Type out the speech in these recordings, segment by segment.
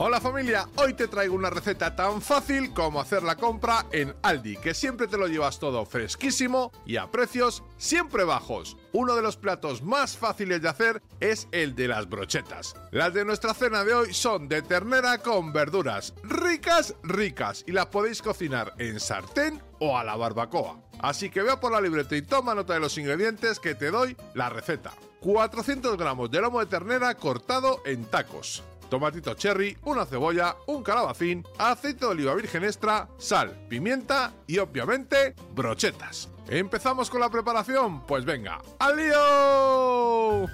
Hola familia, hoy te traigo una receta tan fácil como hacer la compra en Aldi, que siempre te lo llevas todo fresquísimo y a precios siempre bajos. Uno de los platos más fáciles de hacer es el de las brochetas. Las de nuestra cena de hoy son de ternera con verduras, ricas, ricas, y las podéis cocinar en sartén o a la barbacoa. Así que vea por la libreta y toma nota de los ingredientes que te doy la receta. 400 gramos de lomo de ternera cortado en tacos tomatito cherry, una cebolla, un calabacín, aceite de oliva virgen extra, sal, pimienta y obviamente brochetas. ¿Empezamos con la preparación? Pues venga, ¡al lío!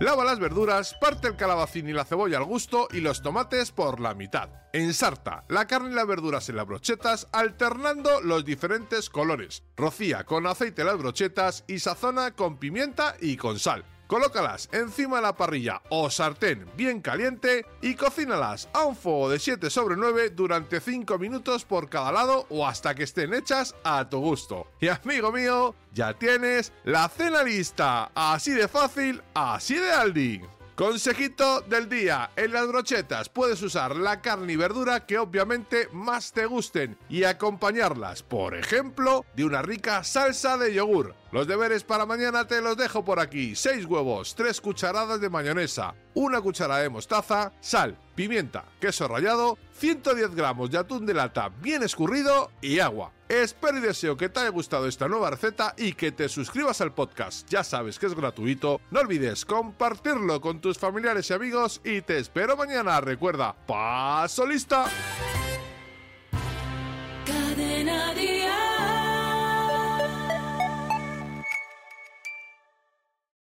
Lava las verduras, parte el calabacín y la cebolla al gusto y los tomates por la mitad. Ensarta la carne y las verduras en las brochetas alternando los diferentes colores. Rocía con aceite las brochetas y sazona con pimienta y con sal. Colócalas encima de la parrilla o sartén bien caliente y cocínalas a un fuego de 7 sobre 9 durante 5 minutos por cada lado o hasta que estén hechas a tu gusto. Y amigo mío, ya tienes la cena lista. Así de fácil, así de Aldi. Consejito del día, en las brochetas puedes usar la carne y verdura que obviamente más te gusten y acompañarlas, por ejemplo, de una rica salsa de yogur. Los deberes para mañana te los dejo por aquí. 6 huevos, 3 cucharadas de mayonesa, una cucharada de mostaza, sal, pimienta, queso rallado, 110 gramos de atún de lata bien escurrido y agua. Espero y deseo que te haya gustado esta nueva receta y que te suscribas al podcast. Ya sabes que es gratuito. No olvides compartirlo con tus familiares y amigos y te espero mañana. Recuerda, paso lista.